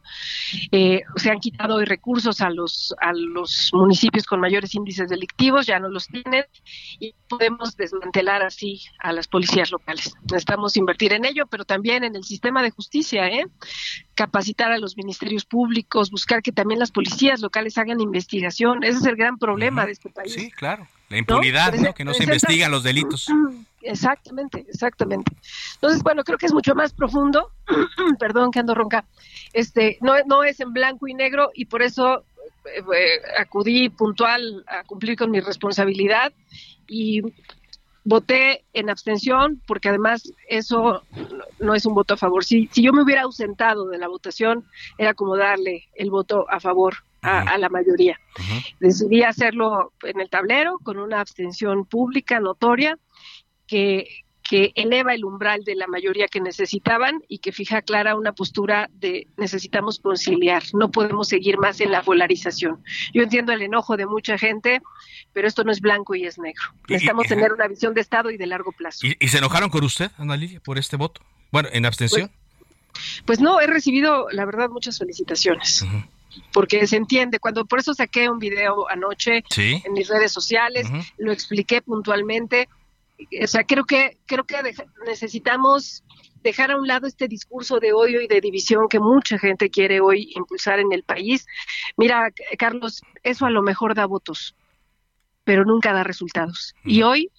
Eh, se han quitado hoy recursos a los a los municipios con mayores índices delictivos, ya no los tienen y podemos desmantelar así a las policías locales. Necesitamos invertir en ello, pero también en el sistema de justicia, ¿eh? capacitar a los ministerios públicos, buscar que también las policías locales hagan investigación. Ese es el gran problema de este país. Sí, claro. La impunidad, ¿no? Que no se investigan los delitos. Exactamente, exactamente. Entonces, bueno, creo que es mucho más profundo. Perdón que ando ronca. Este, no, no es en blanco y negro y por eso eh, eh, acudí puntual a cumplir con mi responsabilidad y voté en abstención porque además eso no es un voto a favor. Si, si yo me hubiera ausentado de la votación, era como darle el voto a favor a, la mayoría. Decidí hacerlo en el tablero con una abstención pública notoria que, que eleva el umbral de la mayoría que necesitaban y que fija clara una postura de necesitamos conciliar, no podemos seguir más en la polarización. Yo entiendo el enojo de mucha gente, pero esto no es blanco y es negro. Necesitamos tener una visión de Estado y de largo plazo. ¿Y, se enojaron con usted, Ana Lilia, por este voto? Bueno, en abstención. Pues, pues no, he recibido, la verdad, muchas felicitaciones. Porque se entiende. Cuando por eso saqué un video anoche en mis redes sociales, lo expliqué puntualmente o sea, creo que creo que necesitamos dejar a un lado este discurso de odio y de división que mucha gente quiere hoy impulsar en el país. Mira, Carlos, eso a lo mejor da votos, pero nunca da resultados. Y hoy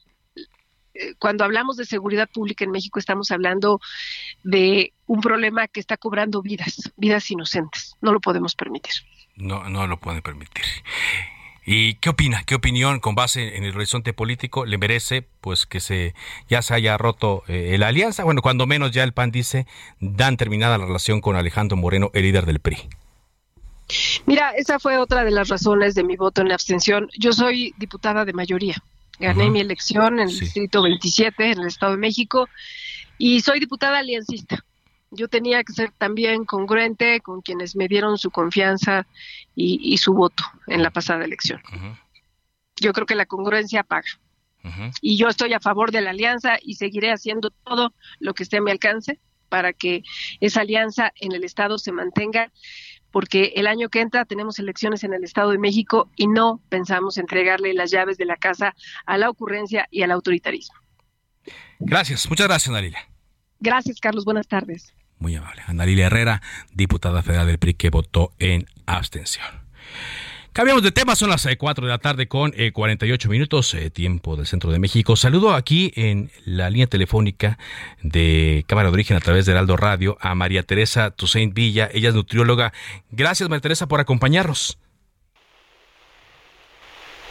cuando hablamos de seguridad pública en México estamos hablando de un problema que está cobrando vidas, vidas inocentes. No lo podemos permitir. No, no lo puede permitir. ¿Y qué opina? ¿Qué opinión con base en el horizonte político le merece pues que se ya se haya roto eh, la alianza? Bueno, cuando menos ya el PAN dice dan terminada la relación con Alejandro Moreno, el líder del PRI. Mira, esa fue otra de las razones de mi voto en abstención. Yo soy diputada de mayoría. Gané mi elección en el distrito 27 en el Estado de México y soy diputada aliancista. Yo tenía que ser también congruente con quienes me dieron su confianza y, su voto en la pasada elección. Yo creo que la congruencia paga. Y yo estoy a favor de la alianza y seguiré haciendo todo lo que esté a mi alcance para que esa alianza en el Estado se mantenga, porque el año que entra tenemos elecciones en el Estado de México y no pensamos entregarle las llaves de la casa a la ocurrencia y al autoritarismo. Gracias, muchas gracias, Narilia. Gracias, Carlos. Buenas tardes. Muy amable. Ana Lilia Herrera, diputada federal del PRI, que votó en abstención. Cambiamos de tema, son las 4 eh, de la tarde con 48 eh, minutos, eh, tiempo del centro de México. Saludo aquí en la línea telefónica de Cámara de Origen a través de Heraldo Radio a María Teresa Toussaint Villa, ella es nutrióloga. Gracias María Teresa por acompañarnos.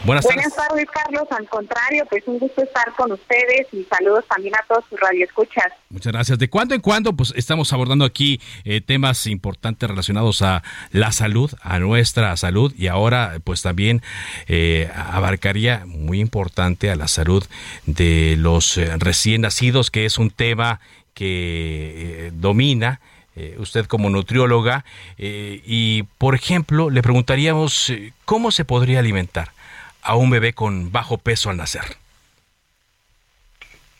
Buenas tardes. Carlos. Al contrario, pues un gusto estar con ustedes y saludos también a todos sus radioescuchas. Muchas gracias. De cuando en cuando, pues estamos abordando aquí eh, temas importantes relacionados a la salud, a nuestra salud y ahora, pues también eh, abarcaría muy importante a la salud de los eh, recién nacidos, que es un tema que domina usted como nutrióloga, eh, y por ejemplo, le preguntaríamos cómo se podría alimentar a un bebé con bajo peso al nacer.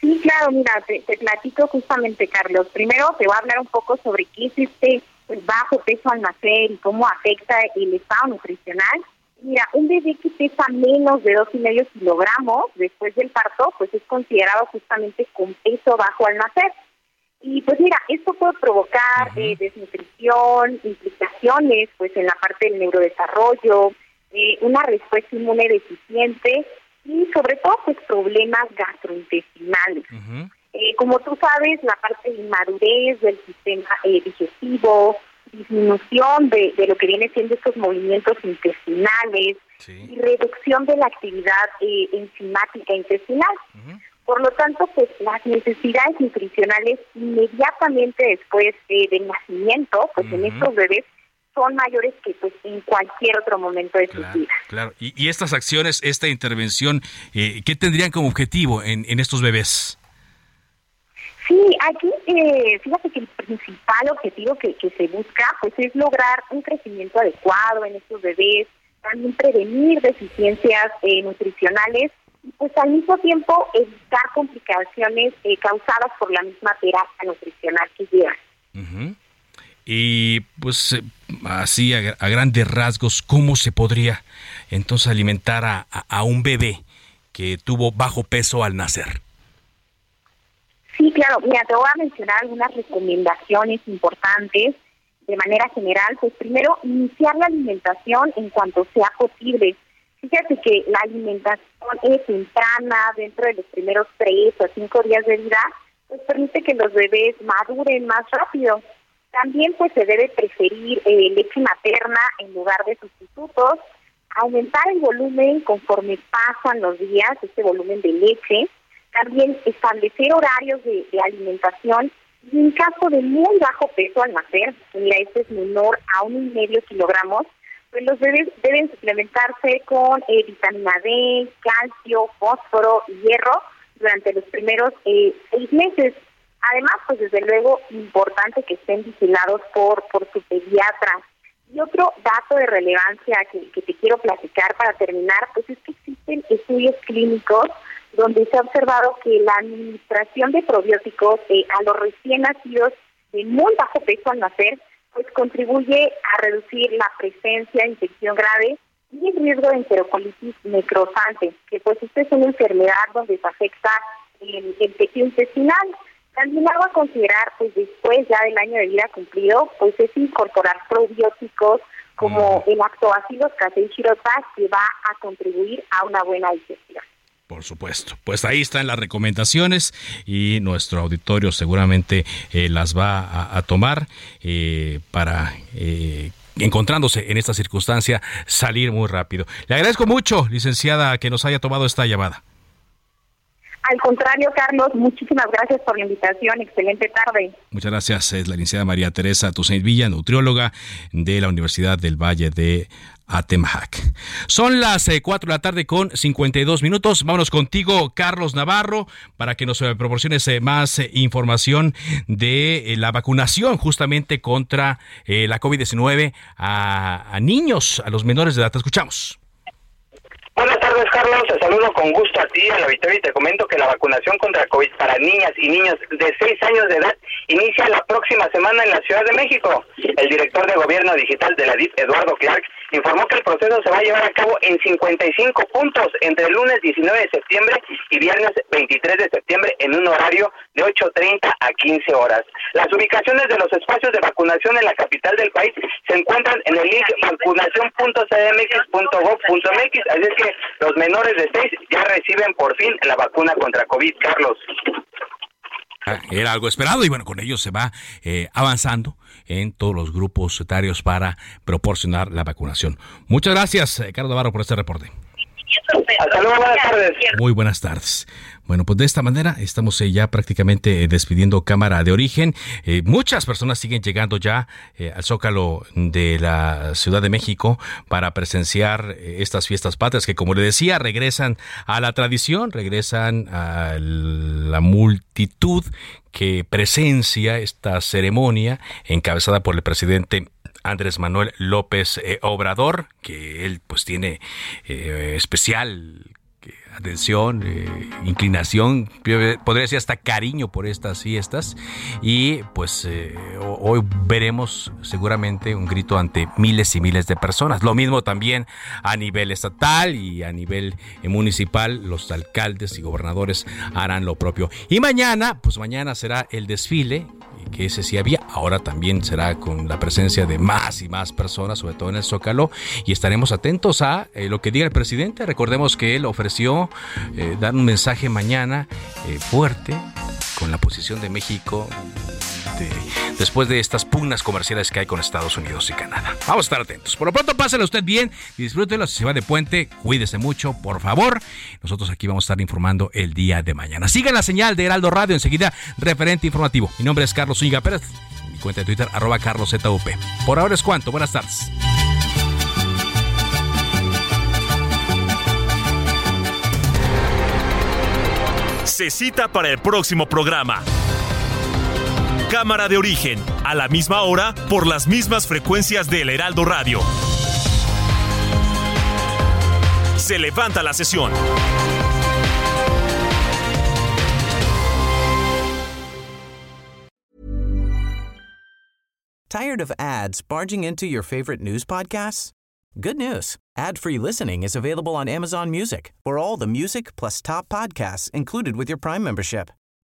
Sí, claro, mira, te, platico justamente, Carlos. Primero te voy a hablar un poco sobre qué es este pues, bajo peso al nacer y cómo afecta el estado nutricional. Mira, un bebé que pesa menos de dos y medio kilogramos después del parto, pues es considerado justamente con peso bajo al nacer. Y pues mira, esto puede provocar eh, desnutrición, implicaciones pues en la parte del neurodesarrollo, eh, una respuesta inmune deficiente y sobre todo pues problemas gastrointestinales. Eh, como tú sabes, la parte de inmadurez del sistema eh, digestivo, disminución de, lo que viene siendo estos movimientos intestinales y reducción de la actividad eh, enzimática intestinal. Por lo tanto, pues las necesidades nutricionales inmediatamente después del nacimiento, pues en estos bebés son mayores que pues en cualquier otro momento de su vida. Claro, y, estas acciones, esta intervención, eh, ¿qué tendrían como objetivo en, en estos bebés? Sí, aquí eh, fíjate que el principal objetivo que, que se busca pues es lograr un crecimiento adecuado en estos bebés, también prevenir deficiencias eh, nutricionales y pues al mismo tiempo evitar complicaciones eh, causadas por la misma terapia nutricional que llevan. Y pues eh, así a, grandes rasgos, ¿cómo se podría entonces alimentar a, a, un bebé que tuvo bajo peso al nacer? Sí, claro. Mira, te voy a mencionar algunas recomendaciones importantes de manera general. Pues primero, iniciar la alimentación en cuanto sea posible. Fíjate que la alimentación es temprana, dentro de los primeros tres o cinco días de vida, pues permite que los bebés maduren más rápido. También pues se debe preferir eh, leche materna en lugar de sustitutos, aumentar el volumen conforme pasan los días, este volumen de leche, también establecer horarios de, alimentación y en caso de muy bajo peso al nacer, mira, este es menor a un y medio kilogramos, pues los bebés deben suplementarse con eh, vitamina D, calcio, fósforo y hierro durante los primeros eh, seis meses. Además, pues desde luego importante que estén vigilados por, por su pediatra. Y otro dato de relevancia que, te quiero platicar para terminar, pues es que existen estudios clínicos donde se ha observado que la administración de probióticos eh, a los recién nacidos de muy bajo peso al nacer, pues contribuye a reducir la presencia de infección grave y el riesgo de enterocolitis necrosante, que pues esta es una enfermedad donde afecta el, el intestinal. También algo a considerar, pues después ya del año de vida cumplido, pues es incorporar probióticos como el lactobacillus casei shirota que va a contribuir a una buena digestión. Por supuesto. Pues ahí están las recomendaciones y nuestro auditorio seguramente eh, las va a, tomar eh, para eh, encontrándose en esta circunstancia salir muy rápido. Le agradezco mucho, licenciada, que nos haya tomado esta llamada. Al contrario, Carlos, muchísimas gracias por la invitación. Excelente tarde. Muchas gracias. Es la licenciada María Teresa Toussaint Villa, nutrióloga de la Universidad del Valle de Atemajac. Son las 4 eh, de la tarde con 52 minutos. Vámonos contigo, Carlos Navarro, para que nos eh, proporciones eh, más información de la vacunación justamente contra la COVID-19 a, a niños, a los menores de edad. Te escuchamos. Buenas tardes, Carlos. Te saludo con gusto a ti, a la Victoria, y te comento que la vacunación contra COVID para niñas y niños de 6 años de edad inicia la próxima semana en la Ciudad de México. El director de Gobierno Digital de la DIF, Eduardo Clark, informó que el proceso se va a llevar a cabo en 55 puntos entre el lunes 19 de septiembre y viernes 23 de septiembre en un horario de 8.30 a 15 horas. Las ubicaciones de los espacios de vacunación en la capital del país se encuentran en el link vacunación.cdmx.gov.mx, así es que los menores de 6 ya reciben por fin la vacuna contra COVID, Carlos. Ah, era algo esperado y bueno, con ello se va eh, avanzando en todos los grupos etarios para proporcionar la vacunación. Muchas gracias, eh, Carlos Navarro, por este reporte. Hasta luego, buenas tardes. Muy buenas tardes. Bueno, pues de esta manera estamos eh, ya prácticamente eh, despidiendo Cámara de Origen. Eh, muchas personas siguen llegando ya al Zócalo de la Ciudad de México para presenciar estas fiestas patrias que, como le decía, regresan a la tradición, regresan a la multitud que presencia esta ceremonia encabezada por el presidente Andrés Manuel López Obrador, que él pues tiene especial atención, eh, inclinación, podría decir hasta cariño por estas fiestas. Y pues eh, hoy veremos seguramente un grito ante miles y miles de personas. Lo mismo también a nivel estatal y a nivel eh, municipal, los alcaldes y gobernadores harán lo propio. Y mañana, pues mañana será el desfile que ese sí había, ahora también será con la presencia de más y más personas, sobre todo en el Zócalo, y estaremos atentos a eh, lo que diga el presidente. Recordemos que él ofreció eh, dar un mensaje mañana eh, fuerte con la posición de México después de estas pugnas comerciales que hay con Estados Unidos y Canadá. Vamos a estar atentos. Por lo pronto, pásale usted bien y disfrútelo. Si se va de puente, cuídese mucho, por favor. Nosotros aquí vamos a estar informando el día de mañana. Sigan la señal de Heraldo Radio, enseguida, referente informativo. Mi nombre es Carlos Zúñiga Pérez. Mi cuenta de Twitter, arroba carloszup. Por ahora es cuanto. Buenas tardes. Se cita para el próximo programa. Cámara de origen, a la misma hora, por las mismas frecuencias del Heraldo Radio. Se levanta la sesión. Tired of ads barging into your favorite news podcasts? Good news. Ad-free listening is available on Amazon Music. For all the music plus top podcasts included with your Prime membership.